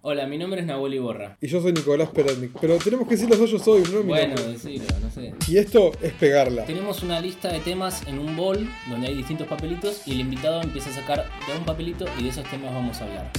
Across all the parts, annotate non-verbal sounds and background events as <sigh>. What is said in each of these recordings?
Hola, mi nombre es Nahuel Iborra. Y yo soy Nicolás Peretnik. Pero tenemos que decir los dos yo soy, no mi Bueno, nombre. decilo, no sé. Y esto es pegarla. Tenemos una lista de temas en un bol donde hay distintos papelitos y el invitado empieza a sacar de un papelito y de esos temas vamos a hablar.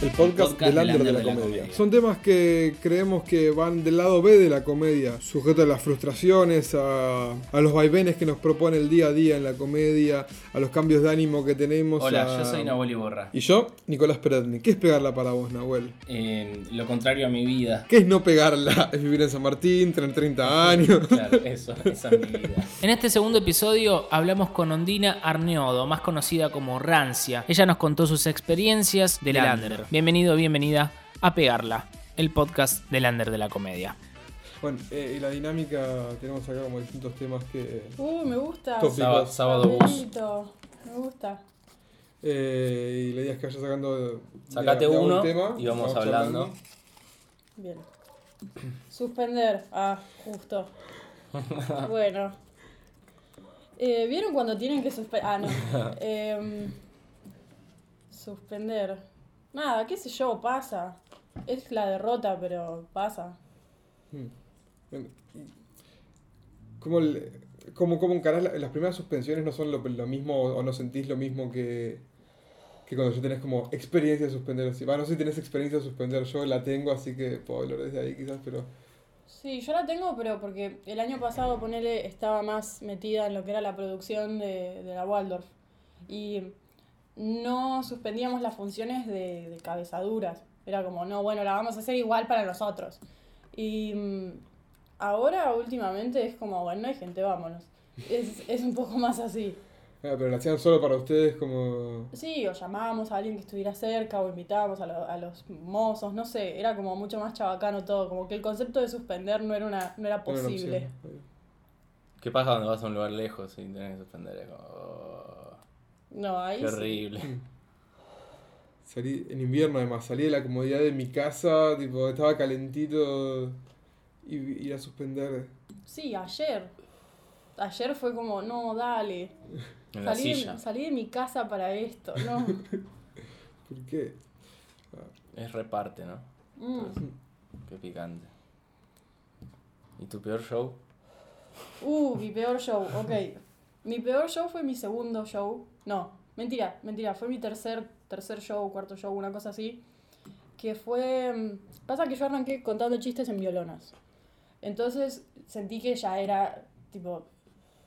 El podcast, podcast del under de la, comedia. Son temas que creemos que van del lado B de la comedia, sujetos a las frustraciones, a, a los vaivenes que nos propone el día a día en la comedia, a los cambios de ánimo que tenemos. Hola, a- yo soy Nahuel Iborra. Y yo, Nicolás Peretnik. ¿Qué es pegarla para vos, Nahuel? Eh, lo contrario a mi vida. ¿Qué es no pegarla? <laughs> Es vivir en San Martín, tener 30 años. <laughs> Claro, eso, esa es mi vida. <laughs> En este segundo episodio hablamos con Ondina Arneodo, más conocida como Rancia. Ella nos contó sus experiencias del Lander. Bienvenido, bienvenida a Pegarla, el podcast del Lander de la comedia. Bueno, eh, y la dinámica, tenemos acá como distintos temas que... Uh, me gusta. Tópicos. Sábado, sábado bus. Me gusta. Eh, y la idea es que vaya sacando... de- Sacate de- de uno un tema, y vamos hablando. Bien. Suspender. Ah, justo. bueno. Eh, ¿Vieron cuando tienen que suspender? Ah, no. <laughs> Em, suspender. Nada, qué sé yo, pasa. Es la derrota, pero pasa. Bueno, y ¿Cómo, cómo, cómo encarás la- las primeras suspensiones? ¿No son lo, lo mismo o no sentís lo mismo que, que cuando ya tenés como experiencia de suspender? Así, va, no sé si tenés experiencia de suspender, yo la tengo, así que puedo hablar desde ahí quizás, pero... Sí, yo la tengo, pero porque el año pasado, ponele, estaba más metida en lo que era la producción de, de la Waldorf. Y no suspendíamos las funciones de, de cabezaduras. Era como, no, bueno, la vamos a hacer igual para nosotros. Y mm, ahora, últimamente, es como, bueno, no hay gente, vámonos. Es, es un poco más así. Ah, pero la hacían solo para ustedes como... Sí, o llamábamos a alguien que estuviera cerca o invitábamos a, lo- a los mozos, no sé, era como mucho más chabacano todo, como que el concepto de suspender no era, una, no era no era una posible. ¿Qué pasa cuando vas a un lugar lejos y tenés que suspender? Es como, oh, No, ahí qué sí. horrible. Salí en invierno además, salí de la comodidad de mi casa, tipo, estaba calentito y ir a suspender. Sí, ayer. Ayer fue como, no, dale. En la Salí, silla. de, salí de mi casa para esto, no. <laughs> ¿Por qué? Es reparte, ¿no? Mm. Qué picante. ¿Y tu peor show? Uh, mi peor show, ok. Mi peor show fue mi segundo show. No, mentira, mentira, fue mi tercer, tercer show, cuarto show, una cosa así. Que fue... mm, Pasa que yo arranqué contando chistes en violonas. Entonces sentí que ya era, tipo,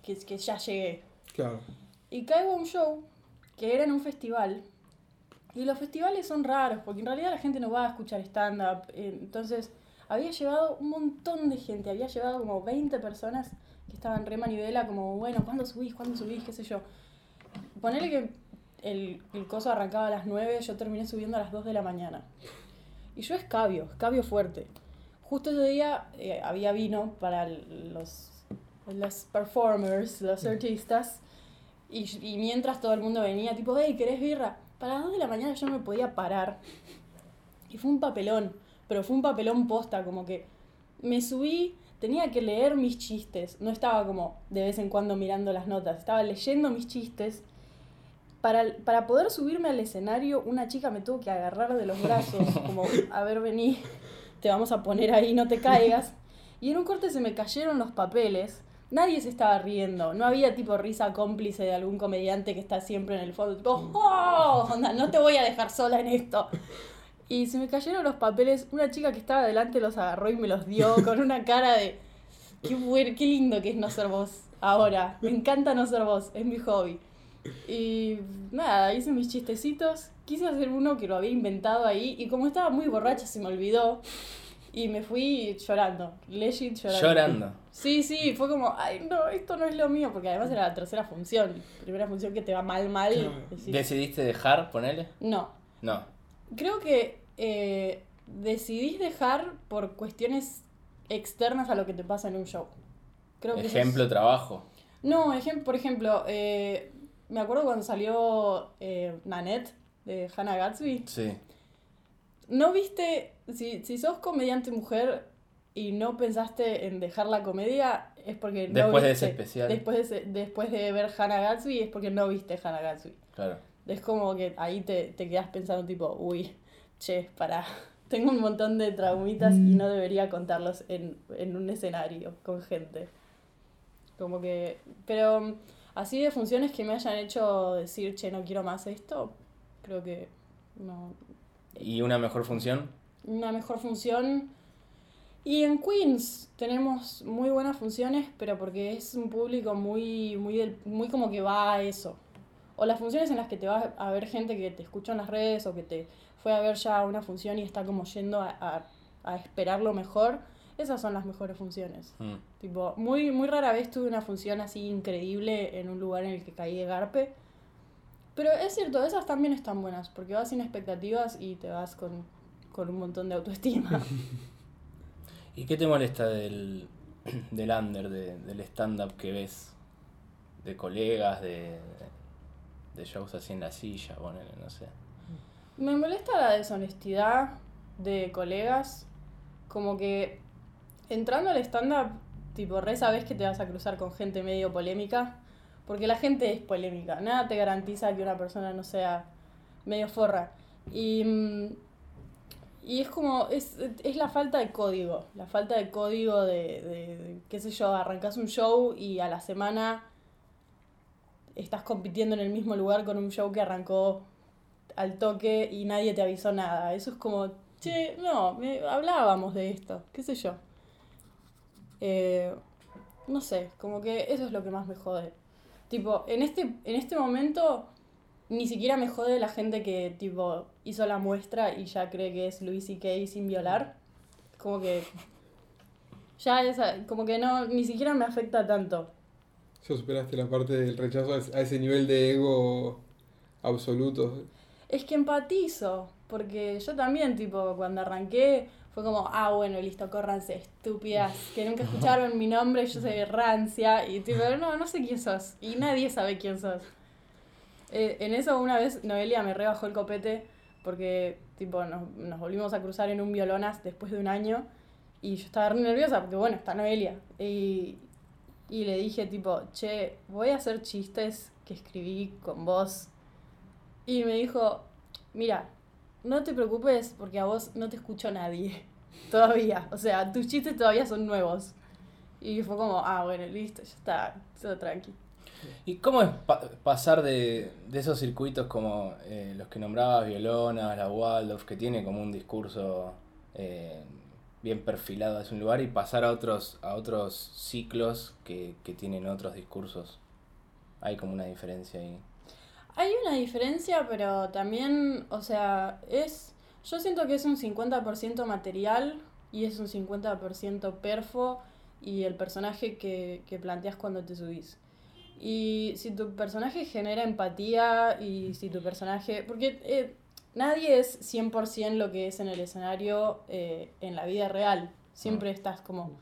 que, que ya llegué. Claro. Y caigo a un show que era en un festival. Y los festivales son raros, porque en realidad la gente no va a escuchar stand-up. eh, Entonces, había llevado un montón de gente, había llevado como 20 personas que estaban re manivela, como, bueno, ¿cuándo subís? ¿Cuándo subís? ¿Qué sé yo? Ponele que el, el coso arrancaba a las 9, yo terminé subiendo a las 2 de la mañana. Y yo escabio, escabio fuerte. Justo ese día eh, había vino para los, los performers, los artistas. Y, y mientras todo el mundo venía, tipo, hey, ¿querés birra? Para las 2 de la mañana yo no me podía parar. Y fue un papelón, pero fue un papelón posta, como que me subí, tenía que leer mis chistes. No estaba como de vez en cuando mirando las notas, estaba leyendo mis chistes. Para, para poder subirme al escenario, una chica me tuvo que agarrar de los brazos, <laughs> como, a ver, vení, te vamos a poner ahí, no te caigas. Y en un corte se me cayeron los papeles. Nadie se estaba riendo. No había tipo risa cómplice de algún comediante que está siempre en el fondo. Tipo, ¡oh! Onda, no te voy a dejar sola en esto. Y se me cayeron los papeles. Una chica que estaba delante los agarró y me los dio <laughs> con una cara de. Qué, buen- qué lindo que es no ser vos ahora. Me encanta no ser vos. Es mi hobby. Y nada, hice mis chistecitos. Quise hacer uno que lo había inventado ahí. Y como estaba muy borracha, se me olvidó. Y me fui llorando. Legit llorando. Llorando. Sí, sí, fue como, ay, no, esto no es lo mío, porque además era la tercera función. Primera función que te va mal, mal. Decís, ¿Decidiste dejar, ponele? no. No. Creo que eh, decidís dejar por cuestiones externas a lo que te pasa en un show. Creo que eso es- Ejemplo, trabajo. No, ejem- por ejemplo, eh, me acuerdo cuando salió eh, Nanette de Hannah Gatsby. Sí. ¿No viste, si, si sos comediante mujer y no pensaste en dejar la comedia, es porque no Después de viste- ese especial. Después de, después de ver Hannah Gatsby es porque no viste Hannah Gatsby. Claro. Es como que ahí te, te quedas pensando tipo, uy, che, para <laughs> tengo un montón de traumitas y no debería contarlos en, en un escenario con gente. Como que. Pero así de funciones que me hayan hecho decir, che, no quiero más esto, creo que no. ¿Y una mejor función? Una mejor función. Y en Queens tenemos muy buenas funciones, pero porque es un público muy, muy, del, muy como que va a eso. O las funciones en las que te vas a ver gente que te escucha en las redes o que te fue a ver ya una función y está como yendo a, a, a esperar lo mejor, esas son las mejores funciones. Mm. Tipo, muy, muy rara vez tuve una función así increíble en un lugar en el que caí de garpe. Pero es cierto, esas también están buenas, porque vas sin expectativas y te vas con, con un montón de autoestima. <laughs> <laughs> ¿Y qué te molesta del, <clears throat> del under, de- del stand-up que ves? De colegas, de, de shows así en la silla, ponele, no sé. Me molesta la deshonestidad de colegas, como que entrando al stand-up, tipo, re sabes que te vas a cruzar con gente medio polémica, porque la gente es polémica, nada te garantiza que una persona no sea medio forra. Y, mm, y es como, es, es la falta de código, la falta de código de, de, de, qué sé yo, arrancas un show y a la semana estás compitiendo en el mismo lugar con un show que arrancó al toque y nadie te avisó nada. Eso es como, che, no, me- hablábamos de esto, qué sé yo. Eh, no sé, como que eso es lo que más me jode. Tipo, en este, en este momento ni siquiera me jode la gente que tipo hizo la muestra y ya cree que es Louis C.K. sin violar. Como que ya esa, como que no, ni siquiera me afecta tanto. Ya superaste la parte del rechazo a ese nivel de ego absoluto. Es que empatizo, porque yo también, tipo, cuando arranqué, fue como, ah, bueno, listo, córranse, estúpidas, <laughs> que nunca escucharon mi nombre, yo soy rancia, y tipo, no, no sé quién sos, y nadie sabe quién sos. Eh, en eso una vez Noelia me rebajó el copete, porque, tipo, nos, nos volvimos a cruzar en un violonas después de un año, y yo estaba re nerviosa, porque bueno, está Noelia, y, y le dije, tipo, che, voy a hacer chistes que escribí con vos y me dijo, mira, no te preocupes porque a vos no te escucho nadie. <laughs> Todavía. O sea, tus chistes todavía son nuevos. Y fue como, ah, bueno, listo, ya está, todo tranqui. ¿Y cómo es pa- pasar de, de esos circuitos como eh, los que nombrabas, Violona, la Waldorf, que tiene como un discurso eh, bien perfilado hacia un lugar, y pasar a otros, a otros ciclos que, que tienen otros discursos? Hay como una diferencia ahí. Hay una diferencia, pero también, o sea, es. Yo siento que es un 50% material y es un 50% perfo y el personaje que, que planteas cuando te subís. Y si tu personaje genera empatía y si tu personaje. Porque eh, nadie es 100% lo que es en el escenario eh, en la vida real. Siempre estás como,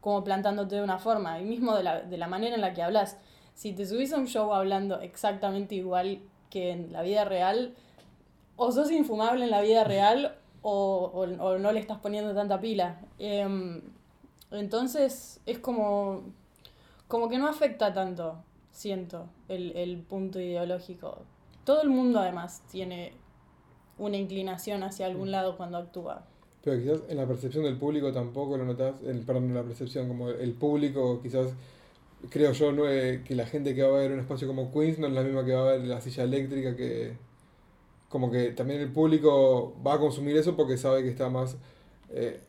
como plantándote de una forma. Y mismo de la, de la manera en la que hablas. Si te subís a un show hablando exactamente igual que en la vida real, o sos infumable en la vida real o, o, o no le estás poniendo tanta pila. Em, entonces es como, como que no afecta tanto, siento, el, el punto ideológico. Todo el mundo además tiene una inclinación hacia algún lado cuando actúa. Pero quizás en la percepción del público tampoco lo notas, el, perdón, en la percepción, como el público quizás, creo yo, no, eh, que la gente que va a ver un espacio como Queens no es la misma que va a ver la silla eléctrica, que como que también el público va a consumir eso porque sabe que está más eh,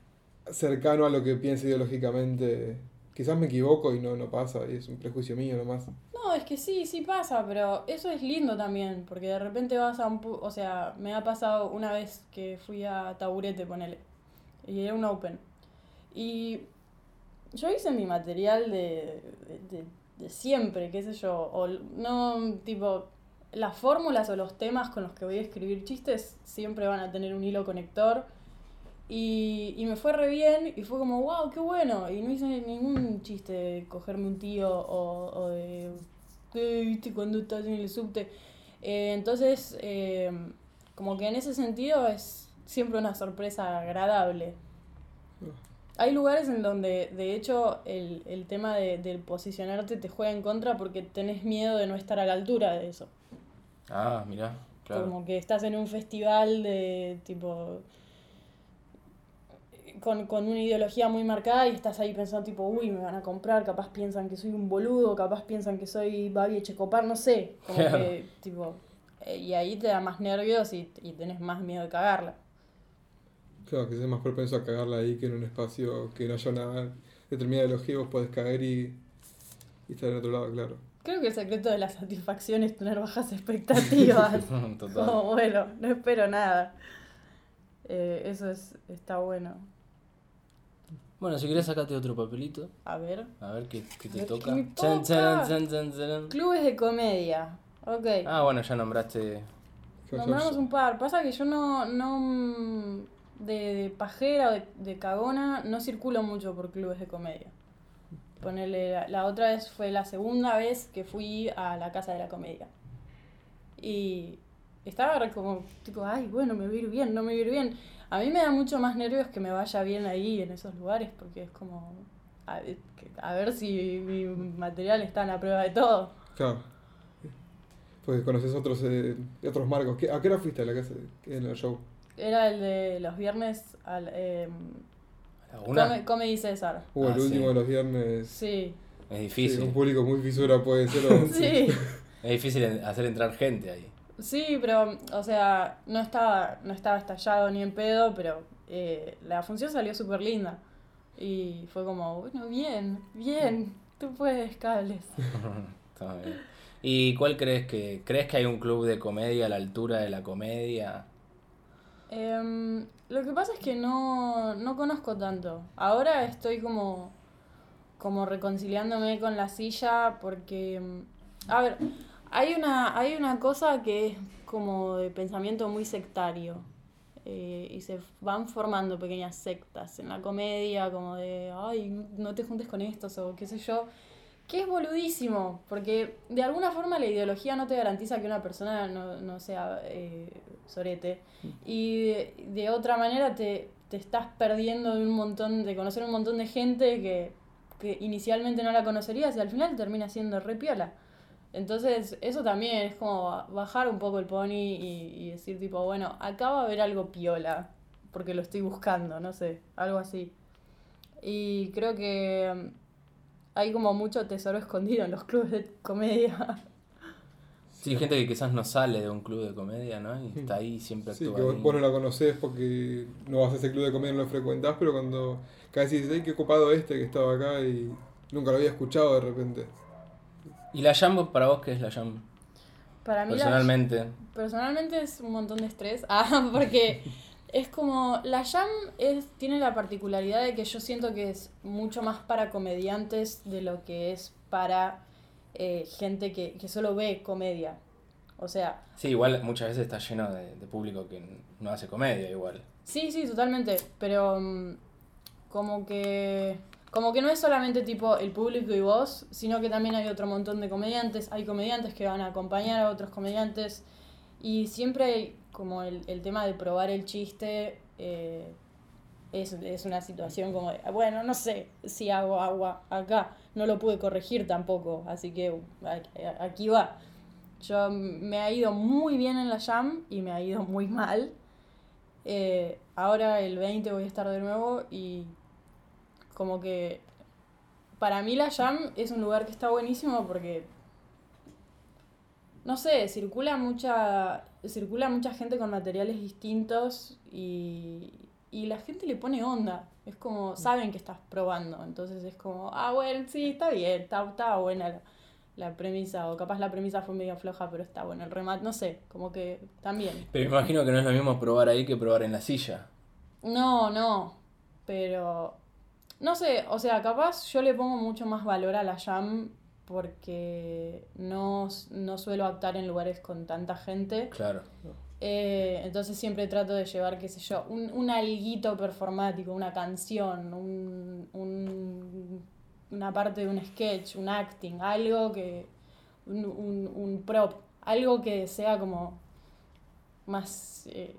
cercano a lo que piensa ideológicamente. Quizás me equivoco y no, no pasa, y es un prejuicio mío nomás. No, es que sí, sí pasa, pero eso es lindo también, porque de repente vas a un... pu- O sea, me ha pasado una vez que fui a Taburete, ponele, y era un open. Y yo hice mi material de, de, de- siempre, qué sé yo, o no, tipo, las fórmulas o los temas con los que voy a escribir chistes siempre van a tener un hilo conector. Y, y me fue re bien y fue como, wow, qué bueno. Y no hice ningún chiste de cogerme un tío o, de, "Eh, ¿viste cuando estás en el subte? Eh, entonces, eh, como que en ese sentido es siempre una sorpresa agradable. Hay lugares en donde, de hecho, el, el tema de, del posicionarte te juega en contra porque tenés miedo de no estar a la altura de eso. Ah, mirá, claro. Como que estás en un festival de tipo con, con una ideología muy marcada y estás ahí pensando tipo, uy, me van a comprar, capaz piensan que soy un boludo, capaz piensan que soy Babi Echecopar, no sé. Como Claro. que, tipo, eh, y ahí te da más nervios y, y tenés más miedo de cagarla. Claro, que seas más propenso a cagarla ahí que en un espacio que no haya una determinada ideología, vos podés caer y, y estar en otro lado, claro. Creo que el secreto de la satisfacción es tener bajas <laughs> expectativas. Total. Como, bueno, no espero nada. Eh, eso es, está bueno. Bueno, si querés sacate otro papelito. A ver. A ver qué, qué te toca. ¿qué me Chan, toca? chan, chan, chan, chan. Clubes de comedia. Ok. Ah, bueno, ya nombraste. Nombramos un par. Pasa que yo no. no de, pajera o de, de cagona no circulo mucho por clubes de comedia. Ponele, la, otra vez fue la segunda vez que fui a la casa de la comedia. Y estaba como, tipo, ay, bueno, me voy a ir bien, no me voy ir bien. A mí me da mucho más nervios que me vaya bien ahí en esos lugares, porque es como, a, a ver si mi material está en la prueba de todo. Claro. Porque conoces otros, eh, otros marcos. ¿Qué- ¿A qué hora fuiste a la casa en el show? Era el de los viernes al eh, ¿Alguna? Come- Comedy César. Hubo Ah, el último sí. de los viernes. Sí, Es Sí, difícil. un público muy fisura puede ser. o- <laughs> sí, Es difícil hacer entrar gente ahí. sí, pero, o sea, no estaba, no estaba estallado ni en pedo, pero eh, la función salió súper linda. Y fue como, bueno, bien, bien, tú puedes, cables. <laughs> Está bien. ¿Y cuál crees que crees que hay un club de comedia a la altura de la comedia? Em, lo que pasa es que no, no conozco tanto. Ahora estoy como, como reconciliándome con la silla porque, em, a ver, hay una, hay una cosa que es como de pensamiento muy sectario. eh, y se van formando pequeñas sectas en la comedia, como de, ay, no te juntes con estos o qué sé yo. Que es boludísimo, porque de alguna forma la ideología no te garantiza que una persona no, no sea eh, sorete. Y de, de otra manera te, te estás perdiendo de un montón, de conocer un montón de gente que, que inicialmente no la conocerías y al final termina siendo re piola. Entonces, eso también es como bajar un poco el pony y, y decir tipo, bueno, acá va a haber algo piola, porque lo estoy buscando, no sé, algo así. Y creo que mm, hay como mucho tesoro escondido en los clubes de comedia. Sí, gente que quizás no sale de un club de comedia, ¿no? Y está ahí, siempre Sí, actúa que vos, no la conocés porque no vas a ese club de comedia, no lo frecuentás, pero cuando casi dices, ay, qué copado este que estaba acá y nunca lo había escuchado de repente. ¿Y la Jam para vos qué es la Jam? Para mí la- Personalmente. Personalmente es un montón de estrés. <laughs> Ah, porque es como. La Jam es, tiene la particularidad de que yo siento que es mucho más para comediantes de lo que es para eh, gente que, que solo ve comedia. O sea, Sí, igual muchas veces está lleno de, de público que no hace comedia igual. sí, sí, totalmente. Pero mm, como que. Como que no es solamente tipo el público y vos, sino que también hay otro montón de comediantes. Hay comediantes que van a acompañar a otros comediantes. Y siempre hay como el, el tema de probar el chiste. eh, es, es una situación como de, bueno, no sé si hago agua acá. No lo pude corregir tampoco. Así que aquí va. Yo me ha ido muy bien en la jam y me ha ido muy mal. Eh, ahora el 20 voy a estar de nuevo y como que para mí la jam es un lugar que está buenísimo porque no sé, circula mucha circula mucha gente con materiales distintos y, y la gente le pone onda. Es como, saben que estás probando, entonces es como, ah, bueno, sí, está bien, está, está buena la, la premisa, o capaz la premisa fue medio floja, pero está bueno el remate, no sé, como que también. Pero imagino que no es lo mismo probar ahí que probar en la silla. No, no, pero no sé, o sea, capaz yo le pongo mucho más valor a la jam porque no, no suelo actuar en lugares con tanta gente. Claro. Eh, entonces siempre trato de llevar, qué sé yo, un, un alguito performático, una canción, un, un- una parte de un sketch, un acting, algo que. un, un, un prop, algo que sea como más eh,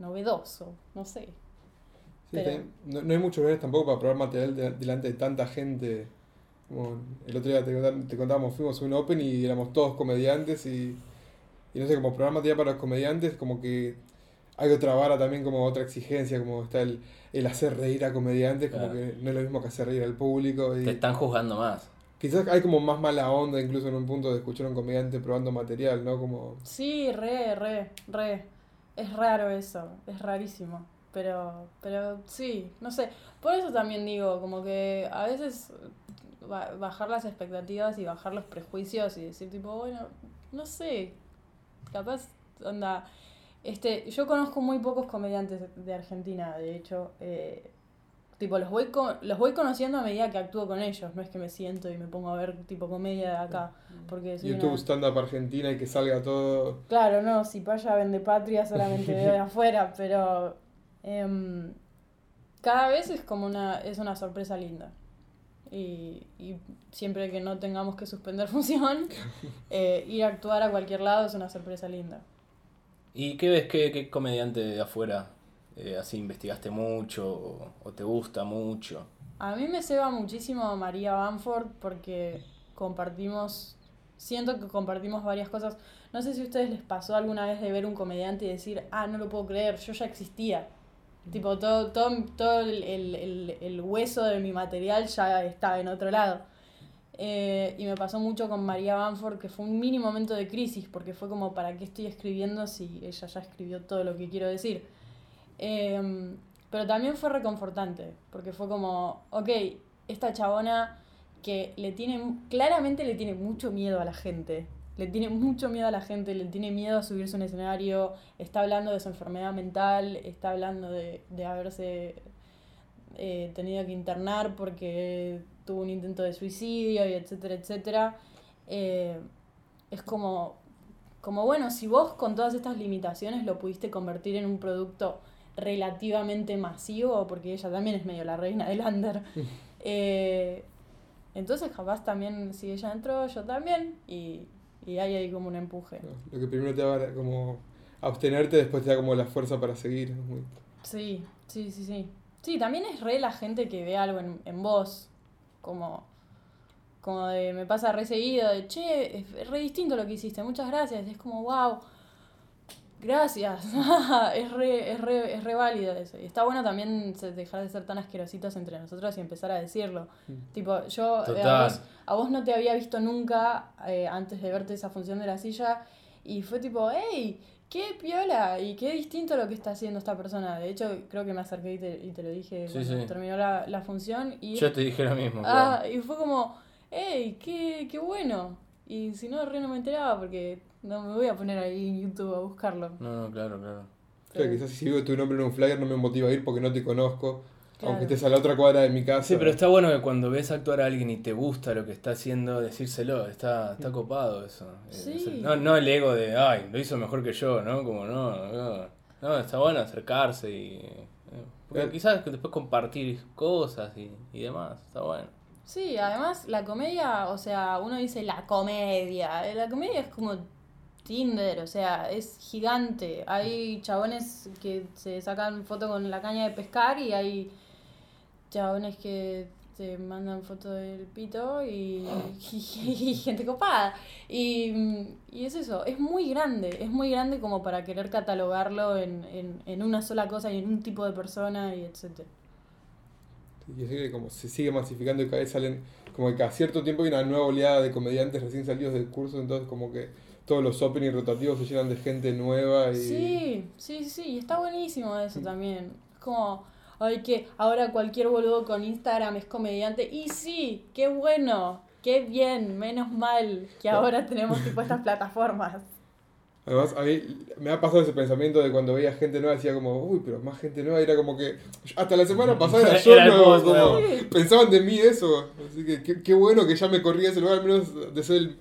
novedoso, no sé. Sí, Pero- no, no hay muchos lugares tampoco para probar material de- delante de tanta gente. Como el otro día te, contábamos, fuimos a un open y éramos todos comediantes y, y no sé, como probar material para los comediantes, como que hay otra vara también, como otra exigencia, como está el, el hacer reír a comediantes, como Claro. que no es lo mismo que hacer reír al público. Y Te están juzgando más. Quizás hay como más mala onda, incluso en un punto de escuchar a un comediante probando material, ¿no? Como, Sí, re, re, re. Es raro eso, es rarísimo. Pero, pero sí, no sé. Por eso también digo, como que a veces bajar las expectativas y bajar los prejuicios y decir tipo, bueno, no sé, capaz, onda, este, yo conozco muy pocos comediantes de Argentina, de hecho, eh, tipo, los voy, los voy conociendo a medida que actúo con ellos, no es que me siento y me pongo a ver tipo comedia de acá, porque soy YouTube una- stand-up Argentina y que salga todo. Claro, no, si Paya vende patria solamente veo de <laughs> afuera, pero em, cada vez es como una, es una sorpresa linda. Y, y siempre que no tengamos que suspender <laughs> función, eh, ir a actuar a cualquier lado es una sorpresa linda. ¿Y qué ves? ¿Qué, qué comediante de afuera eh, así investigaste mucho o, o te gusta mucho? A mí me ceba muchísimo María Bamford porque compartimos, siento que compartimos varias cosas. No sé si a ustedes les pasó alguna vez de ver un comediante y decir, ah, no lo puedo creer, yo ya existía. Tipo, todo, todo, todo el, el- el- hueso de mi material ya estaba en otro lado. Eh, y me pasó mucho con María Bamford, que fue un mini momento de crisis, porque fue como, ¿para qué estoy escribiendo si ella ya escribió todo lo que quiero decir? Em, pero también fue reconfortante, porque fue como, ok, esta chabona que le tiene, claramente le tiene mucho miedo a la gente, le tiene mucho miedo a la gente, le tiene miedo a subirse a un escenario, está hablando de su enfermedad mental, está hablando de, de haberse eh, tenido que internar porque tuvo un intento de suicidio y etcétera, etcétera. Eh, es como, como, bueno, si vos con todas estas limitaciones lo pudiste convertir en un producto relativamente masivo, porque ella también es medio la reina del under, <laughs> eh, entonces capaz también, si ella entró, yo también, y, y hay ahí como un empuje. Lo que primero te da como abstenerte, después te da como la fuerza para seguir. muy- Sí, sí, sí, sí. Sí, también es re la gente que ve algo en, en vos, como, como de, me pasa re seguido, de, che, es re distinto lo que hiciste, muchas gracias, es como, wow, gracias, <laughs> es, re, es, re, es re válido eso. Y está bueno también dejar de ser tan asquerositos entre nosotros y empezar a decirlo. Tipo, yo eh, a, vos, a vos no te había visto nunca eh, antes de verte esa función de la silla y fue tipo, hey, qué piola y qué distinto lo que está haciendo esta persona. De hecho, creo que me acerqué y te, y te lo dije Sí, cuando sí. terminó la, la función. Y, Yo te dije lo mismo. ah, claro. y fue como, hey, qué, qué bueno. Y si no, re no me enteraba porque no me voy a poner ahí en YouTube a buscarlo. No, no, claro, claro. O sea, quizás si veo tu nombre en un flyer no me motiva a ir porque no te conozco. Claro. Aunque estés a la otra cuadra de mi casa. Sí, pero está bueno que cuando ves actuar a alguien y te gusta lo que está haciendo, decírselo, está, está copado eso. Eh, Sí. no, no el ego de, ay, lo hizo mejor que yo, ¿no? Como no, no, no, está bueno acercarse y... eh, porque Eh. quizás que después compartir cosas y, y demás, está bueno. Sí, además la comedia, o sea, uno dice la comedia. La comedia es como Tinder, o sea, es gigante. Hay chabones que se sacan foto con la caña de pescar y hay chabones que te mandan foto del pito <laughs> y, gente copada. Y, y es eso, es muy grande, es muy grande como para querer catalogarlo en, en, en una sola cosa y en un tipo de persona y etcétera. Y así que como se sigue masificando y cada vez salen, como que cada cierto tiempo hay una nueva oleada de comediantes recién salidos del curso, entonces como que todos los openings rotativos se llenan de gente nueva y... Sí, sí, sí, y está buenísimo eso también. Es como, ay, que ahora cualquier boludo con Instagram es comediante. Y sí, qué bueno, qué bien, menos mal que ahora tenemos tipo estas plataformas. Además, a mí me ha pasado ese pensamiento de cuando veía gente nueva, decía como, uy, pero más gente nueva, era como que, hasta la semana pasada <laughs> era yo Era nuevo, como, pensaban de mí eso, así que qué, qué bueno que ya me corrí a ese lugar, al menos de ser el,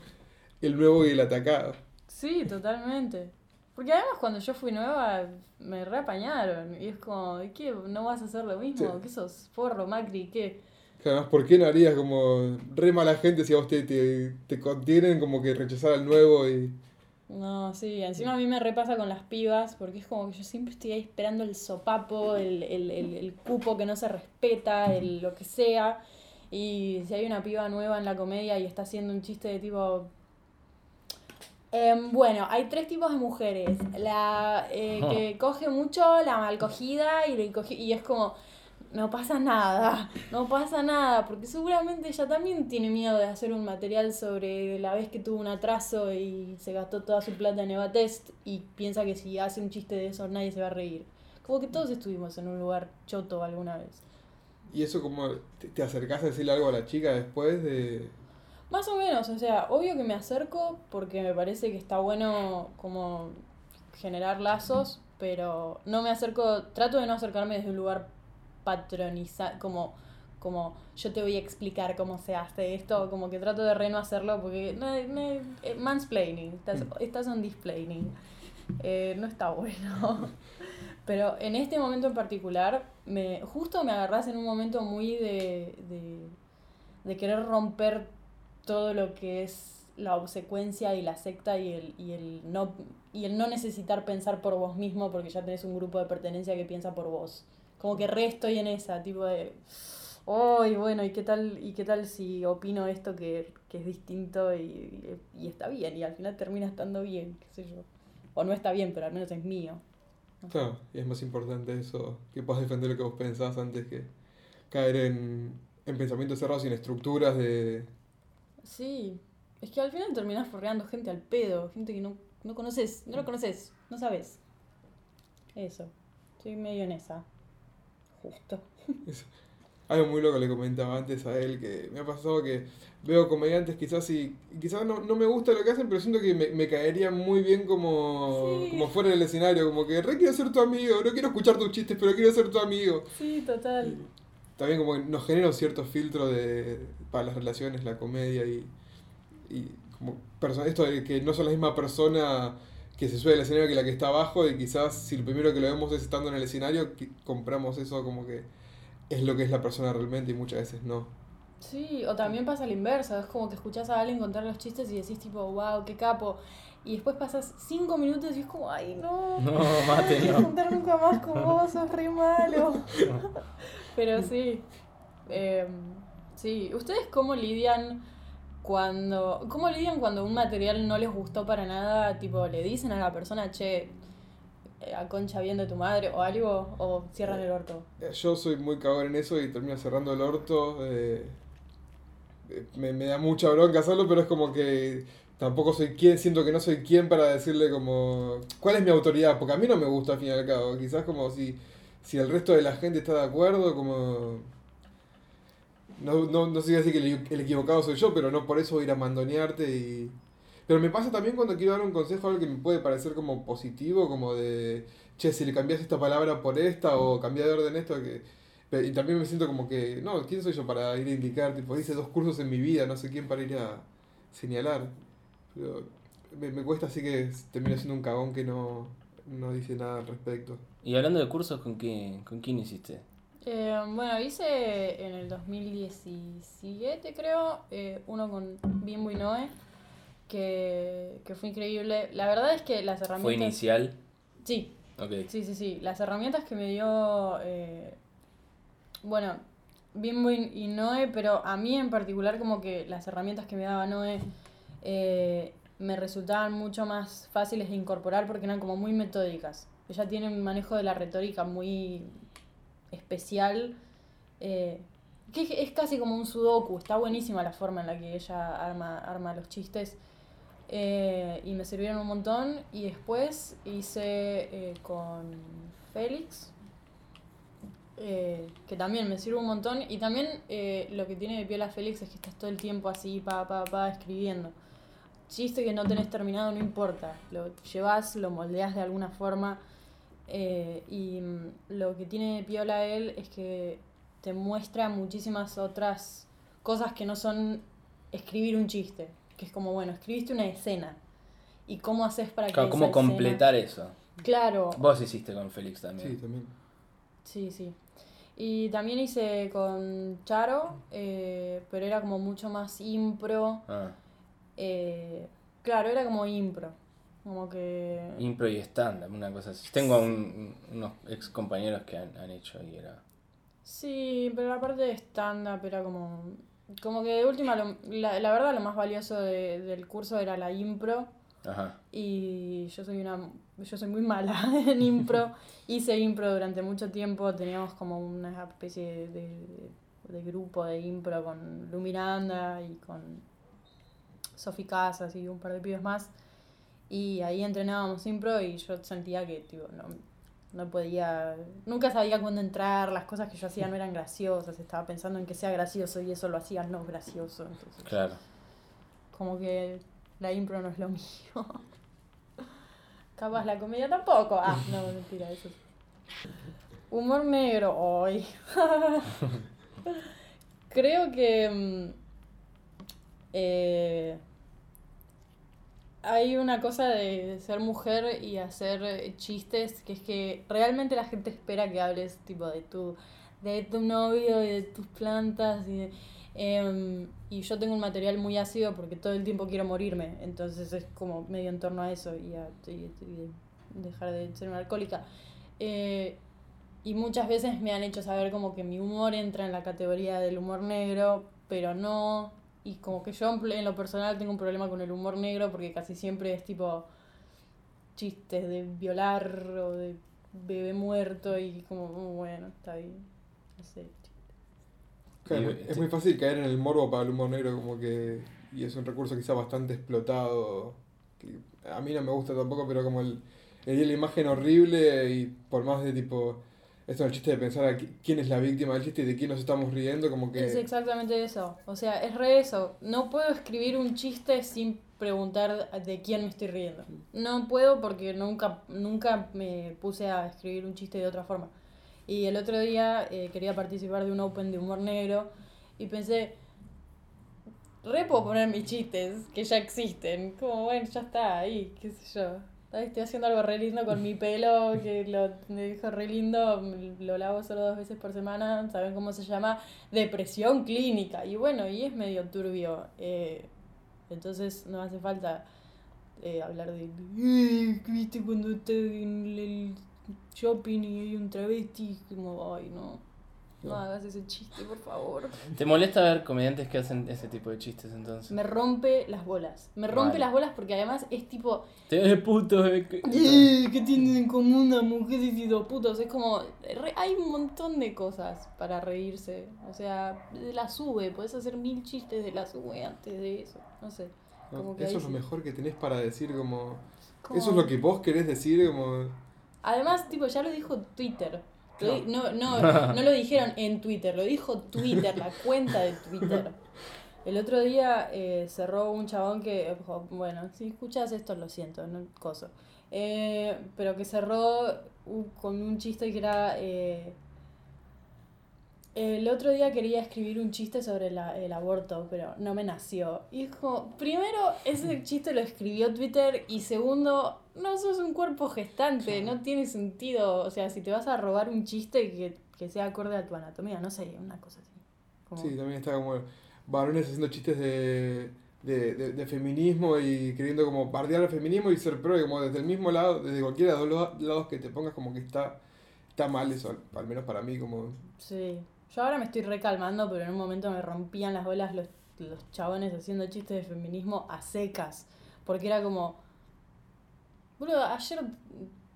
el nuevo y el atacado. Sí, totalmente. Porque además cuando yo fui nueva me reapañaron. Y es como, ¿qué? ¿No vas a hacer lo mismo? Sí. ¿Qué sos? Forro, Macri, ¿qué? Que Además, ¿por qué no harías como re mala gente si a vos te, te, te contienen como que rechazar al nuevo y... No, sí, encima a mí me repasa con las pibas, porque es como que yo siempre estoy ahí esperando el sopapo, el, el, el, el cupo que no se respeta, el lo que sea. Y si hay una piba nueva en la comedia y está haciendo un chiste de tipo, Em, bueno, hay tres tipos de mujeres. La eh, Ah. que coge mucho, la mal cogida y, y es como, no pasa nada, <laughs> no pasa nada, porque seguramente ella también tiene miedo de hacer un material sobre la vez que tuvo un atraso y se gastó toda su plata en Eva Test y piensa que si hace un chiste de eso nadie se va a reír. Como que todos estuvimos en un lugar choto alguna vez. Y eso como, te, te acercás a decirle algo a la chica después de... Más o menos, o sea, obvio que me acerco porque me parece que está bueno como generar lazos, pero no me acerco, trato de no acercarme desde un lugar patronizado, como, como yo te voy a explicar cómo se hace esto, como que trato de re no hacerlo porque no, no- eh, mansplaining, estás, estás on displaining, Eh, no está bueno. <laughs> Pero en este momento en particular, me, justo me agarrás en un momento muy de, de, de querer romper todo lo que es la obsecuencia y la secta y el, y el no y el no necesitar pensar por vos mismo porque ya tenés un grupo de pertenencia que piensa por vos. Como que re estoy en esa, tipo de ¡Ay, bueno! ¿y qué tal, y qué tal si opino esto que, que es distinto y, y- está bien? Y al final termina estando bien, qué sé yo. O no está bien, pero al menos es mío. Claro, y es más importante eso, que puedas defender lo que vos pensás antes que caer en, en pensamientos cerrados en estructuras de... Sí, es que al final terminás forreando gente al pedo, gente que no, no conoces, no lo conoces, no sabes. Eso, estoy medio en esa. Justo. <laughs> Algo muy loco le comentaba antes a él, que me ha pasado que veo comediantes quizás y, quizás no, no me gusta lo que hacen, pero siento que me, me caería muy bien como, Sí. como fuera del escenario, como que re quiero ser tu amigo, no quiero escuchar tus chistes, pero quiero ser tu amigo. Sí, total. También como que nos genera un cierto filtro de, para las relaciones, la comedia y, y como esto de que no son la misma persona que se sube al escenario que la que está abajo y quizás si lo primero que lo vemos es estando en el escenario, compramos eso como que es lo que es la persona realmente y muchas veces no. Sí, o también pasa la inversa, es como que escuchás a alguien contar los chistes y decís tipo, wow, qué capo. Y después pasas cinco minutos y es como, ay, no, <laughs> No, no mate, quiero no. contar nunca más con <laughs> vos, sos re malo. <laughs> Pero sí, em, sí, ¿ustedes cómo lidian cuando, cómo lidian cuando un material no les gustó para nada? Tipo, le dicen a la persona, che, eh, a concha bien de tu madre o algo, o cierran el orto. Eh, Yo soy muy cagón en eso y termino cerrando el orto. eh, eh, me, me da mucha bronca hacerlo, pero es como que tampoco soy quien, siento que no soy quien para decirle como, ¿cuál es mi autoridad? Porque a mí no me gusta al fin y al cabo. Quizás como si, si el resto de la gente está de acuerdo, como... No, no, no sé si decir que el, equivocado soy yo, pero no por eso voy a ir a mandonearte y... Pero me pasa también cuando quiero dar un consejo algo que me puede parecer como positivo, como de, che, si le cambias esta palabra por esta o cambiar de orden esto, que... Y también me siento como que, no, ¿quién soy yo para ir a indicar? Tipo, hice dos cursos en mi vida, no sé quién para ir a señalar. Pero me, me cuesta así que termino siendo un cagón que no, no dice nada al respecto. Y hablando de cursos, ¿con, qué, ¿con quién hiciste? Eh, bueno, hice en el 2017, creo, eh, uno con Bimbo y Noé, que, que fue increíble. La verdad es que las herramientas... ¿Fue inicial? Sí, Ok. sí, sí, sí. Las herramientas que me dio, eh, bueno, Bimbo y, Noé, pero a mí en particular como que las herramientas que me daba Noé eh, me resultaban mucho más fáciles de incorporar porque eran como muy metódicas. Ella tiene un manejo de la retórica muy especial, eh, que es, es casi como un sudoku, está buenísima la forma en la que ella arma, arma los chistes. eh, y me sirvieron un montón. Y después hice eh, con Félix, eh, que también me sirve un montón. Y también eh, lo que tiene de piola Félix es que estás todo el tiempo así, pa, pa, pa, escribiendo. Chiste que no tenés terminado, no importa. Lo llevas, lo moldeas de alguna forma. eh, y mm, lo que tiene de piola él es que te muestra muchísimas otras cosas que no son escribir un chiste. Que es como, bueno, escribiste una escena. ¿Y cómo haces para que Claro, ¿Cómo esa escena- completar eso? Claro, Vos hiciste con Félix Sí, también. también. Sí, sí. Y también hice con Charo, eh, pero era como mucho más impro. Ah, eh, claro, era como impro. Como que... impro y stand-up, una cosa así. Tengo un- unos ex compañeros que han, han hecho y era... Sí, pero la parte de stand-up era como... Como que de última, lo- la, la verdad lo más valioso de- del curso era la impro. Ajá. Y yo soy una yo soy muy mala <laughs> en impro. <laughs> Hice impro durante mucho tiempo, teníamos como una especie de, de grupo de impro con Lu Miranda y con Sofi Casas y un par de pibes más. Y ahí entrenábamos impro y yo sentía que tipo, no, no podía, nunca sabía cuándo entrar, las cosas que yo hacía no eran graciosas, estaba pensando en que sea gracioso y eso lo hacía no gracioso. Entonces, Claro. como que la impro no es lo mío. <laughs> Capaz la comedia tampoco. Ah, no, mentira, eso. Humor negro hoy. <laughs> Creo que mm, eh, hay una cosa de ser mujer y hacer chistes que es que realmente la gente espera que hables tipo de tu de tu novio y de tus plantas y de- em, y yo tengo un material muy ácido porque todo el tiempo quiero morirme entonces es como medio en torno a eso y a dejar de ser una alcohólica Eh, y muchas veces me han hecho saber como que mi humor entra en la categoría del humor negro, pero no. Y como que yo en lo personal tengo un problema con el humor negro porque casi siempre es tipo chistes de violar o de bebé muerto y como, "Mm, bueno, está bien. No sé. Claro, Y- es muy fácil caer en el morbo para el humor negro, como que. Y es un recurso quizá bastante explotado. Que a mí no me gusta tampoco, pero como el. el la imagen horrible y por más de tipo. Esto es el chiste de pensar a qui- quién es la víctima del chiste y de quién nos estamos riendo, como que. Es exactamente eso. O sea, es re eso. No puedo escribir un chiste sin preguntar de quién me estoy riendo. No puedo porque nunca, nunca me puse a escribir un chiste de otra forma. Y el otro día eh, quería participar de un Open de humor negro y pensé, re puedo poner mis chistes que ya existen. Como, bueno, ya está ahí, qué sé yo. Estoy haciendo algo re lindo con mi pelo, <laughs> que lo me dijo re lindo, lo lavo solo dos veces por semana, ¿saben cómo se llama? Depresión clínica. Y bueno, y es medio turbio. eh, entonces no hace falta eh, hablar de, "Eh, ¿viste cuando estás en el shopping y hay un travesti? Como, ay, no, no No. hagas ese chiste, por favor. ¿Te molesta ver comediantes que hacen ese tipo de chistes entonces? Me rompe las bolas. Me rompe Vale. las bolas porque además es tipo, Te ves puto. eh, que- "Eh, ¿qué tienen en común las mujeres y los putos? Es como, re- hay un montón de cosas para reírse. O sea, de la sube, podés hacer mil chistes de la sube antes de eso. No sé. ¿no? como que Eso es lo mejor que tenés para decir, como. Como- Eso es lo que vos querés decir, como. Además, tipo, ya lo dijo Twitter. Lo. No, no, <laughs> no lo dijeron en Twitter, lo dijo Twitter, la cuenta de Twitter. El otro día eh, cerró un chabón que, bueno, si escuchas esto lo siento, no coso. Eh, pero que cerró con un chiste que era... eh, el otro día quería escribir un chiste sobre la- el aborto, pero no me nació. Y dijo, primero, ese chiste lo escribió Twitter y segundo, no sos un cuerpo gestante, no tiene sentido. O sea, si te vas a robar un chiste que, que sea acorde a tu anatomía, no sé, una cosa así. Como- Sí, también está como varones haciendo chistes de, de, de, de feminismo y queriendo como bardear el feminismo y ser pro, y como desde el mismo lado, desde cualquiera de los dos lados que te pongas, como que está, está mal eso, al, al menos para mí, como... Sí. Yo ahora me estoy recalmando, pero en un momento me rompían las bolas los, los chabones haciendo chistes de feminismo a secas. Porque era como. Boludo, ayer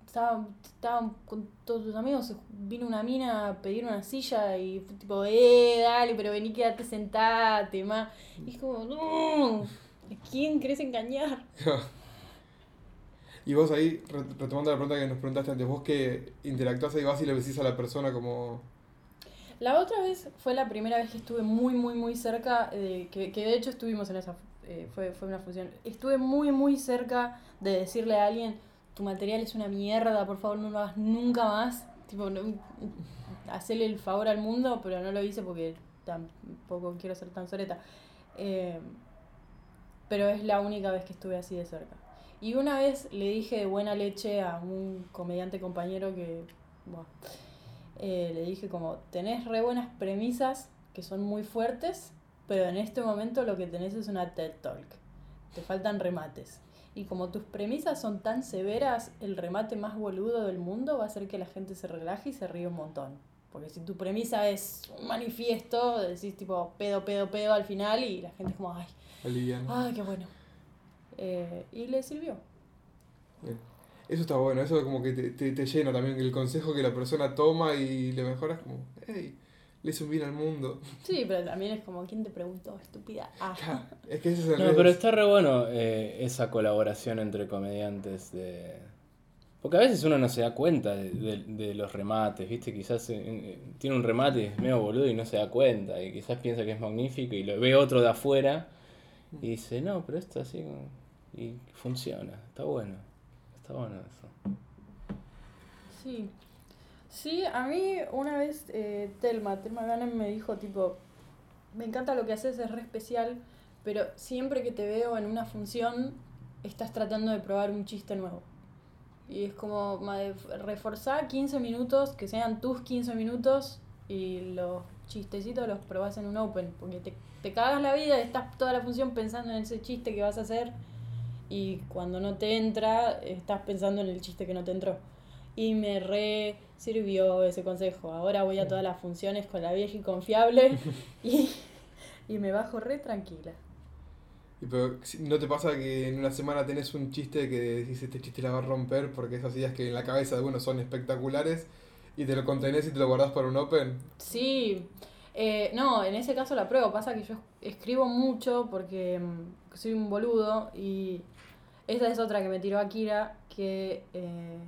estaba, estaba con todos tus amigos, vino una mina a pedir una silla y fue tipo, eh, dale, pero vení, quédate, sentate, ma. Y es como, no, ¿a quién querés engañar? <laughs> Y vos ahí, re- retomando la pregunta que nos preguntaste antes, vos que interactúas ahí, vas y le decís a la persona como... La otra vez fue la primera vez que estuve muy, muy, muy cerca, de, que, que de hecho estuvimos en esa, eh, fue, fue una función, estuve muy, muy cerca de decirle a alguien, tu material es una mierda, por favor no lo hagas nunca más, tipo, hacerle el favor al mundo, pero no lo hice porque tampoco quiero ser tan soreta. Eh, pero es la única vez que estuve así de cerca. Y una vez le dije de buena leche a un comediante compañero que, buah, eh, le dije como, tenés re buenas premisas que son muy fuertes, pero en este momento lo que tenés es una TED Talk. Te faltan remates. Y como tus premisas son tan severas, el remate más boludo del mundo va a hacer que la gente se relaje y se ríe un montón. Porque si tu premisa es un manifiesto, decís tipo pedo, pedo, pedo al final y la gente es como, ay, Aliviano. Ay, qué bueno. Eh, y le sirvió. Bien. Eso está bueno, eso como que te, te, te llena también el consejo que la persona toma y le mejoras como, hey, le hizo un bien al mundo. <laughs> Sí, pero también es como, ¿quién te preguntó, estúpida? Ah. <laughs> Ja, Es que ese es el No, pero está re bueno eh, esa colaboración entre comediantes de... Porque a veces uno no se da cuenta de, de- de los remates, ¿viste? Quizás eh, eh, tiene un remate y es medio boludo y no se da cuenta. Y quizás piensa que es magnífico y lo ve otro de afuera y dice, no, pero esto así... Y funciona, está bueno. Sí. Sí, a mí una vez eh, Telma, Telma Ganem me dijo tipo, me encanta lo que haces, es re especial, pero siempre que te veo en una función estás tratando de probar un chiste nuevo. Y es como reforzar 15 minutos, que sean tus 15 minutos y los chistecitos los probás en un open, porque te, te cagas la vida, estás toda la función pensando en ese chiste que vas a hacer y cuando no te entra, estás pensando en el chiste que no te entró. Y me re sirvió ese consejo. Ahora voy a todas las funciones con la vieja y confiable <laughs> y, y me bajo re tranquila. Y pero ¿no te pasa que en una semana tenés un chiste que decís este chiste la va a romper porque esas ideas que en la cabeza de uno son espectaculares y te lo contenés y te lo guardás para un open? Sí, eh, no, en ese caso la pruebo. Pasa que yo escribo mucho porque mm, soy un boludo y esta es otra que me tiró Akira que eh,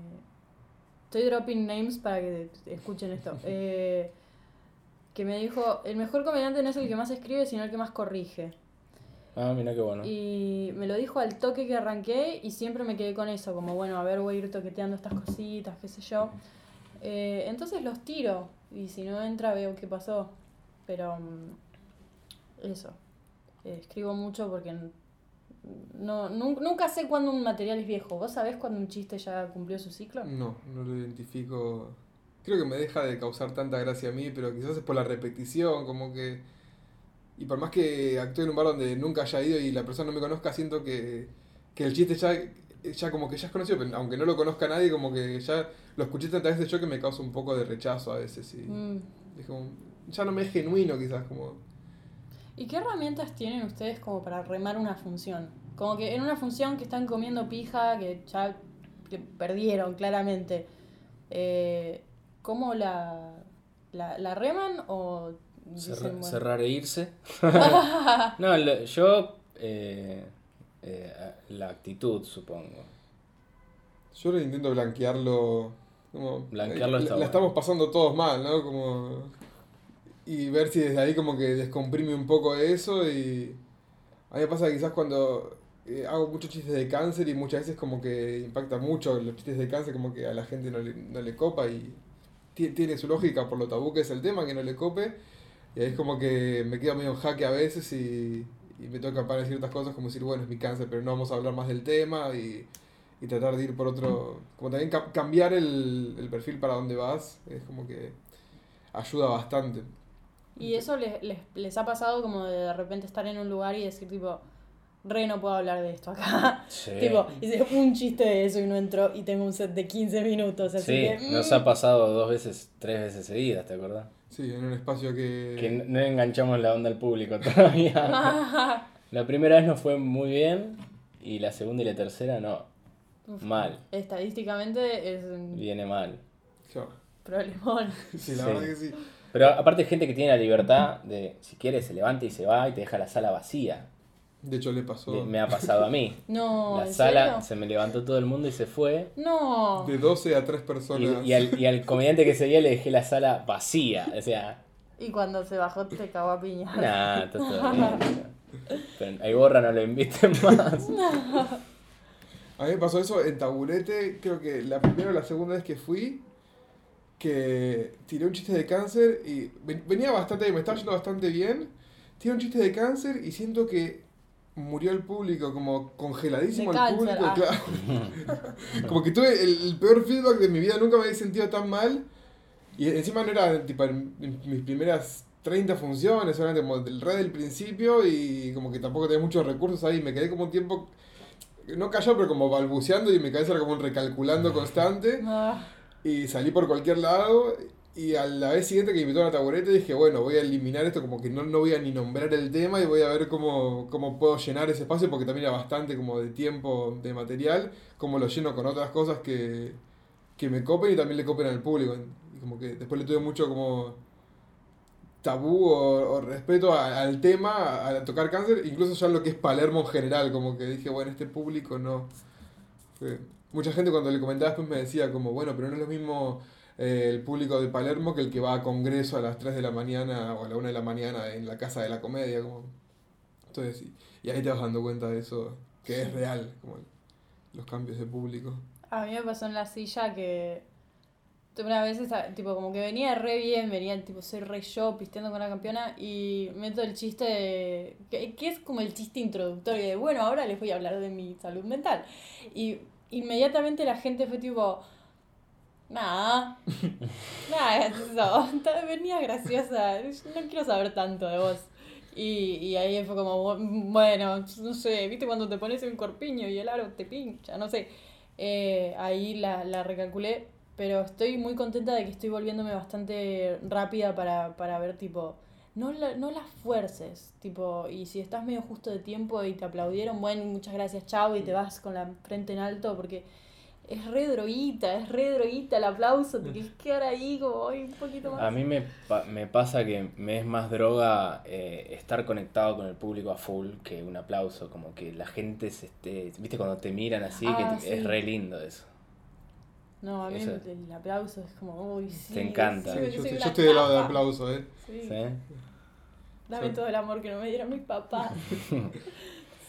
estoy dropping names para que escuchen esto. <laughs> Eh, que me dijo, el mejor comediante no es el que más escribe, sino el que más corrige. Ah, mira qué bueno. Y me lo dijo al toque que arranqué y siempre me quedé con eso, como bueno, a ver, voy a ir toqueteando estas cositas, qué sé yo. Eh, entonces los tiro y si no entra veo qué pasó. Pero mm, eso, Eh, escribo mucho porque no, nun- nunca sé cuándo un material es viejo. ¿Vos sabés cuándo un chiste ya cumplió su ciclo? No, no lo identifico. Creo que me deja de causar tanta gracia a mí, pero quizás es por la repetición, como que... Y por más que actúe en un bar donde nunca haya ido y la persona no me conozca, siento que, que el chiste ya, ya como que ya es conocido, pero aunque no lo conozca nadie, como que ya lo escuché tantas veces yo que me causa un poco de rechazo a veces. Y Mm. es como, ya no me es genuino quizás, como... ¿Y qué herramientas tienen ustedes como para remar una función? Como que en una función que están comiendo pija, que ya que perdieron claramente, eh, ¿cómo la, la, la reman o dicen, Cerra- bueno, cerrar e irse. <laughs> <laughs> no, lo- yo... eh, eh, la actitud, supongo. Yo lo intento blanquearlo. Como, Blanquearlo la, está la bueno. estamos pasando todos mal, ¿no? Como, y ver si desde ahí como que descomprime un poco eso y a mí me pasa que quizás cuando eh, hago muchos chistes de cáncer y muchas veces como que impacta mucho los chistes de cáncer como que a la gente no le, no le copa y ti- tiene su lógica por lo tabú que es el tema que no le cope y ahí es como que me quedo medio en jaque a veces y, y me toca para ciertas cosas como decir bueno es mi cáncer pero no vamos a hablar más del tema y, y tratar de ir por otro como también ca- cambiar el, el perfil para donde vas es como que ayuda bastante ¿Y eso les, les, les ha pasado como de, de repente estar en un lugar y decir tipo, re no puedo hablar de esto acá? Sí. <laughs> tipo, hice un chiste de eso y no entró y tengo un set de 15 minutos, así Sí, que... nos mm. ha pasado dos veces, tres veces seguidas, ¿te acordás? sí en un espacio que, Que no enganchamos la onda al público <laughs> todavía. <laughs> La primera vez nos fue muy bien y la segunda y la tercera no. Uf. Mal, Estadísticamente es un viene mal. Claro. problemón. sí la Sí. verdad que sí Pero aparte hay gente que tiene la libertad de, si quiere, se levanta y se va y te deja la sala vacía. de hecho le pasó Le- Me ha pasado a mí. <laughs> No, La ¿en sala serio? se me levantó todo el mundo y se fue. No. de 12 a 3 Y, personas y al, y al comediante que seguía le dejé la sala vacía. O sea, Y cuando se bajó te cagó a piña. nada, está todo bien. <laughs> Pero a Iborra no lo inviten <laughs> más. A mí me pasó eso en Taburete, creo que la primera o la segunda vez que fui, que tiré un chiste de cáncer y ven- venía bastante, me estaba yendo bastante bien, tiré un chiste de cáncer y siento que murió el público, como congeladísimo De el cáncer, público, ah. claro. <laughs> como que tuve el, el peor feedback de mi vida, nunca me había sentido tan mal. Y encima no era tipo en, en mis primeras 30 funciones, solamente como del red del principio y como que tampoco tenía muchos recursos ahí, me quedé como un tiempo no callado, pero como balbuceando y mi cabeza era como un recalculando constante. Ah, Y salí por cualquier lado y a la vez siguiente que invitó a la tabureta dije, bueno, voy a eliminar esto, como que no, no voy a ni nombrar el tema y voy a ver cómo, cómo puedo llenar ese espacio, porque también era bastante como de tiempo, de material, cómo lo lleno con otras cosas que, que me copen y también le copen al público. Y como que después le tuve mucho como tabú o, o respeto al tema, a, tocar cáncer, incluso ya lo que es Palermo en general, como que dije, bueno, este público no... mucha gente cuando le comentaba después me decía como, bueno, pero no es lo mismo eh, el público de Palermo que el que va a congreso a las 3 de la mañana o a la 1 de la mañana en la Casa de la Comedia, como... Entonces, y, y ahí te vas dando cuenta de eso, que es real, como los cambios de público. A mí me pasó en la silla que una vez, tipo, como que venía re bien, venía, tipo, soy re yo, pisteando con la campeona, y meto el chiste de, que, que es como el chiste introductorio de, bueno, ahora les voy a hablar de mi salud mental. Y inmediatamente la gente fue tipo, nada, <laughs> nada, eso, venía graciosa, no quiero saber tanto de vos. Y, y ahí fue como, bueno, no sé, viste cuando te pones un corpiño y el aro te pincha, no sé. Eh, ahí la, la recalculé, pero estoy muy contenta de que estoy volviéndome bastante rápida para, para ver, tipo, no, la, no las fuerces, tipo, y si estás medio justo de tiempo y te aplaudieron, bueno, muchas gracias, chao, y te vas con la frente en alto, porque es re droguita, es re droguita el aplauso, te quieres quedar ahí como "Ay, un poquito más. A mí me, pa- me pasa que me es más droga eh, estar conectado con el público a full que un aplauso, como que la gente se esté, viste cuando te miran así, Ah, que te- sí. es re lindo eso. No, a mí Eso- el, aplauso es como, uy, sí. Te encanta. Sí, yo, estoy- yo estoy del lado del capa". aplauso, ¿eh? Sí. ¿Sí? Dame Sí. todo el amor que no me dieron mis papás. <laughs>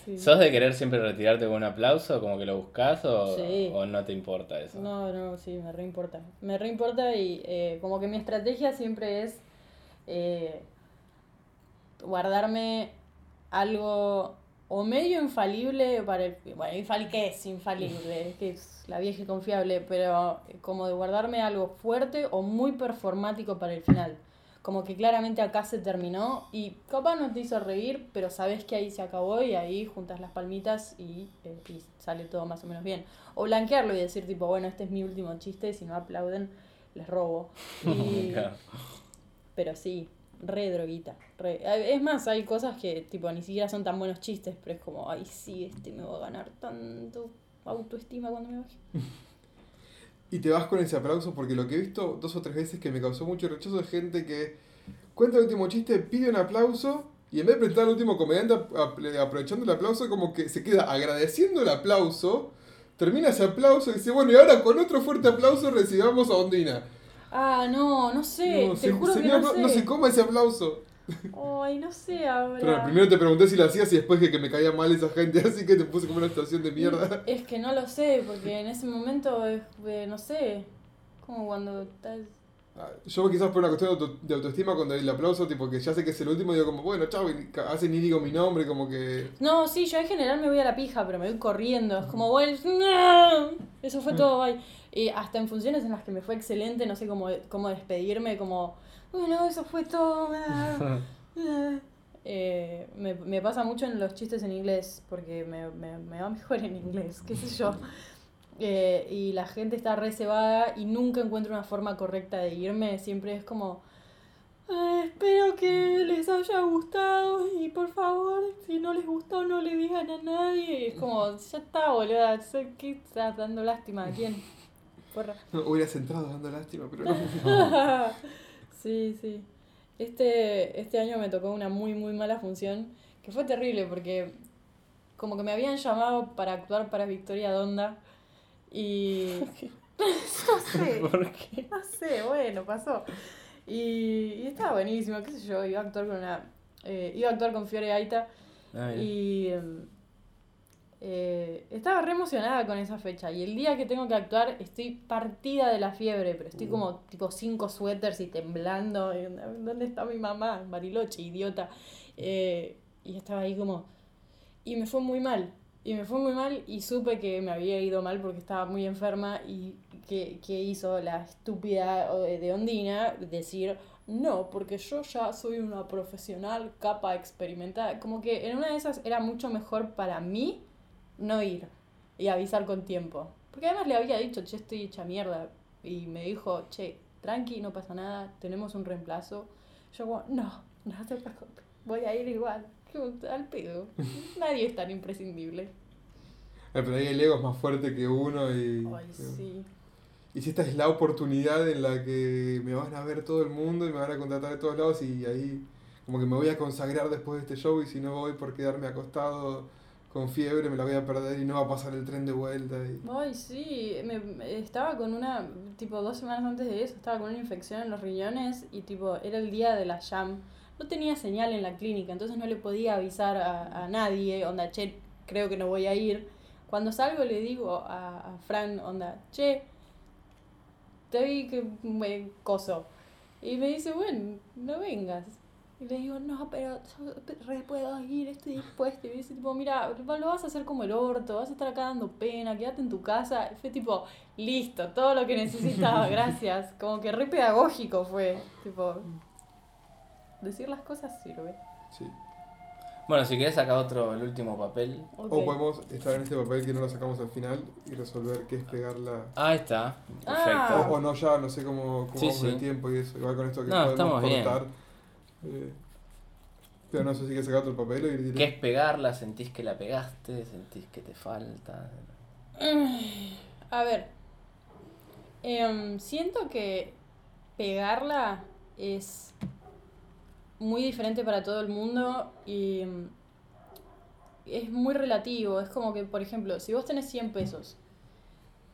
Sí. ¿Sos de querer siempre retirarte con un aplauso, como que lo buscas o, Sí. o no te importa eso? No, no, sí, me reimporta. Me reimporta y eh, como que mi estrategia siempre es eh, guardarme algo o medio infalible para el... Bueno, infal ¿qué es infalible? <laughs> que es la vieja y confiable, pero como de guardarme algo fuerte o muy performático para el final. Como que claramente acá se terminó y capaz no te hizo reír, pero sabes que ahí se acabó y ahí juntas las palmitas y, eh, y sale todo más o menos bien. O blanquearlo y decir tipo, bueno, este es mi último chiste, si no aplauden, les robo. <laughs> Y, Claro. pero sí, re droguita. Es más, hay cosas que tipo ni siquiera son tan buenos chistes, pero es como, ay sí, este me va a ganar tanto autoestima cuando me baje. <laughs> Y te vas con ese aplauso porque lo que he visto dos o tres veces que me causó mucho rechazo es gente que cuenta el último chiste, pide un aplauso y en vez de presentar al último comediante ap- ap- aprovechando el aplauso como que se queda agradeciendo el aplauso, termina ese aplauso y dice, bueno, y ahora con otro fuerte aplauso recibamos a Ondina. Ah, no, no sé, No, te se- juro que no sé. no se coma ese aplauso. Ay, no sé ahora. Pero primero te pregunté si lo hacías y después que, que me caía mal esa gente, <laughs> así que te puse como una situación de mierda. Es que no lo sé, porque en ese momento, es, eh, no sé, como cuando estás... Ah, Yo quizás por una cuestión de, auto- de autoestima cuando el aplauso, tipo que ya sé que es el último, digo como, bueno, chao, y hace ni digo mi nombre, como que... No, sí, yo en general me voy a la pija, pero me voy corriendo. Es como, bueno, no. <laughs> eso fue todo, bye. Y hasta en funciones en las que me fue excelente, no sé cómo, cómo despedirme, como, bueno, eso fue todo. ah, <laughs> ah". Eh, me, me pasa mucho en los chistes en inglés, porque me, me, me va <laughs> mejor en inglés, qué sé yo. Eh, y la gente está reservada y nunca encuentro una forma correcta de irme. Siempre es como, "Ah, espero que les haya gustado y por favor, si no les gustó, no le digan a nadie. Y es como, ya está, boluda, sé que estás dando lástima a quién. Porra. No, hubieras entrado dando lástima, pero no. <laughs> sí, sí. Este, este año me tocó una muy, muy mala función, que fue terrible porque como que me habían llamado para actuar para Victoria Donda y... no <laughs> sé, ¿Por qué? <laughs> no sé, bueno, pasó. Y, y estaba buenísimo, qué sé yo, iba a actuar con una... eh, iba a actuar con Fiore Aita Ah, bien. y em, eh, estaba re emocionada con esa fecha. Y el día que tengo que actuar estoy partida de la fiebre, pero estoy como tipo cinco suéteres y temblando. ¿Dónde está mi mamá? Bariloche, idiota. Eh, y estaba ahí como... Y me fue muy mal. Y me fue muy mal y supe que me había ido mal porque estaba muy enferma y que, que hizo la estúpida de Ondina decir, no, porque yo ya soy una profesional capa experimentada. Como que en una de esas era mucho mejor para mí no ir y avisar con tiempo. Porque además le había dicho, che, estoy hecha mierda. Y me dijo, che, tranqui, no pasa nada, tenemos un reemplazo. Yo como, no, no te preocupes, voy a ir igual. Al pedo. <laughs> Nadie es tan imprescindible. Pero ahí el ego es más fuerte que uno y... Ay, sí. Y si esta es la oportunidad en la que me van a ver todo el mundo y me van a contratar de todos lados y ahí como que me voy a consagrar después de este show y si no voy por quedarme acostado con fiebre me la voy a perder y no va a pasar el tren de vuelta. Y... Ay, sí, me, estaba con una, tipo dos semanas antes de eso, estaba con una infección en los riñones y tipo era el día de la jam. No tenía señal en la clínica, entonces no le podía avisar a, a nadie, onda, che, creo que no voy a ir. Cuando salgo le digo a, a Fran, onda, che, te vi que me coso. Y me dice, bueno, no vengas. Y le digo, no, pero yo re puedo ir, estoy dispuesta. Y me dice, tipo, mira, lo vas a hacer como el orto, vas a estar acá dando pena, quédate en tu casa. Y fue tipo, listo, todo lo que necesitaba, <laughs> gracias. Como que re pedagógico fue. Tipo, decir las cosas sirve. Sí. Bueno, si querés sacar otro, el último papel. O podemos estar en este papel que no lo sacamos al final y resolver qué es pegarla. Ahí está. O, Ah. o no ya, no sé cómo, cómo Sí, vamos sí. tiempo y eso. Igual con esto que No, podemos estamos bien. Eh, pero no sé si quieres sacar otro papel o ir directo. ¿Qué es pegarla? ¿Sentís que la pegaste? ¿Sentís que te falta? A ver, em, siento que pegarla es muy diferente para todo el mundo y em, es muy relativo. Es como que, por ejemplo, si vos tenés 100 pesos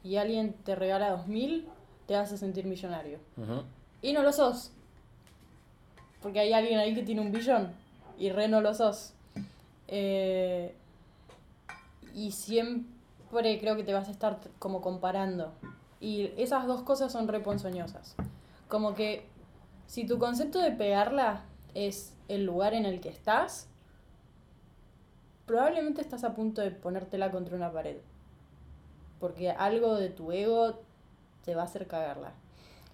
y alguien te regala 2000, te vas a sentir millonario. Y no lo sos. Porque hay alguien ahí que tiene un billón. Y re no lo sos. Eh, y siempre creo que te vas a estar como comparando. Y esas dos cosas son re ponzoñosas. Como que si tu concepto de pegarla es el lugar en el que estás, probablemente estás a punto de ponértela contra una pared. Porque algo de tu ego te va a hacer cagarla.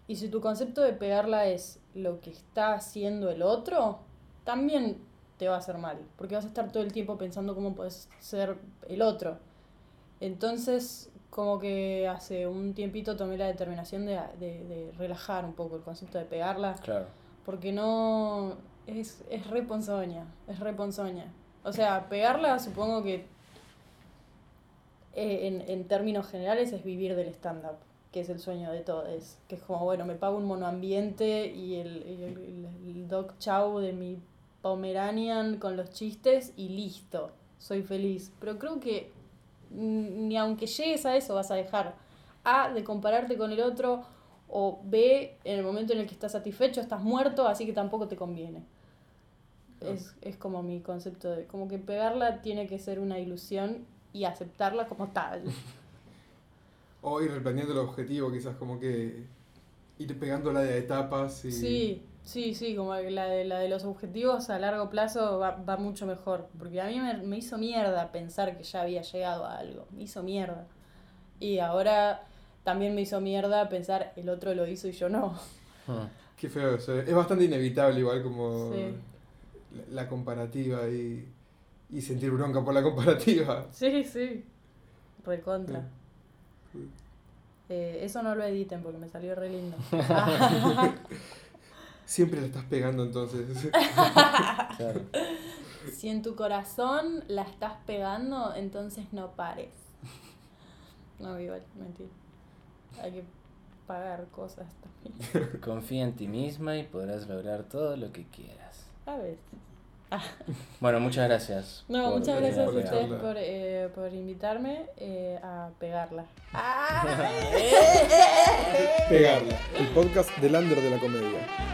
Y si tu concepto de pegarla es lo que está haciendo el otro, también te va a hacer mal, porque vas a estar todo el tiempo pensando cómo puedes ser el otro. Entonces, como que hace un tiempito tomé la determinación de, de- de relajar un poco el concepto de pegarla, Claro. porque no... es, es re ponzoña, es re ponzoña. O sea, pegarla supongo que eh, en, en términos generales es vivir del stand-up, que es el sueño de todos. Que es como, bueno, me pago un monoambiente y el, y el, el- el dog chow de mi Pomeranian con los chistes y listo, soy feliz. Pero creo que ni aunque llegues a eso vas a dejar A de compararte con el otro o B en el momento en el que estás satisfecho estás muerto, así que tampoco te conviene. Es, es como mi concepto de, como que pegarla tiene que ser una ilusión y aceptarla como tal. <laughs> O ir replanteando el objetivo, quizás como que ir pegándola de etapas y... Sí, sí, sí, como la de, la de los objetivos a largo plazo va, va mucho mejor. Porque a mí me, me hizo mierda pensar que ya había llegado a algo. Me hizo mierda. Y ahora también me hizo mierda pensar el otro lo hizo y yo no. Mm. Qué feo eso. Es bastante inevitable igual como Sí. la, la comparativa y, y sentir bronca por la comparativa. Sí, sí. Recontra. Sí. Eh, eso no lo editen porque me salió re lindo. <laughs> <laughs> Siempre la estás pegando entonces. <laughs> Claro. si en tu corazón la estás pegando, entonces no pares. No, igual, mentira. Hay que pagar cosas también. Confía en ti misma y podrás lograr todo lo que quieras. A ver. <laughs> Bueno, muchas gracias. No, por muchas gracias a ustedes por, eh, por invitarme eh, a pegarla. <laughs> Pegarla, el podcast del under de la comedia.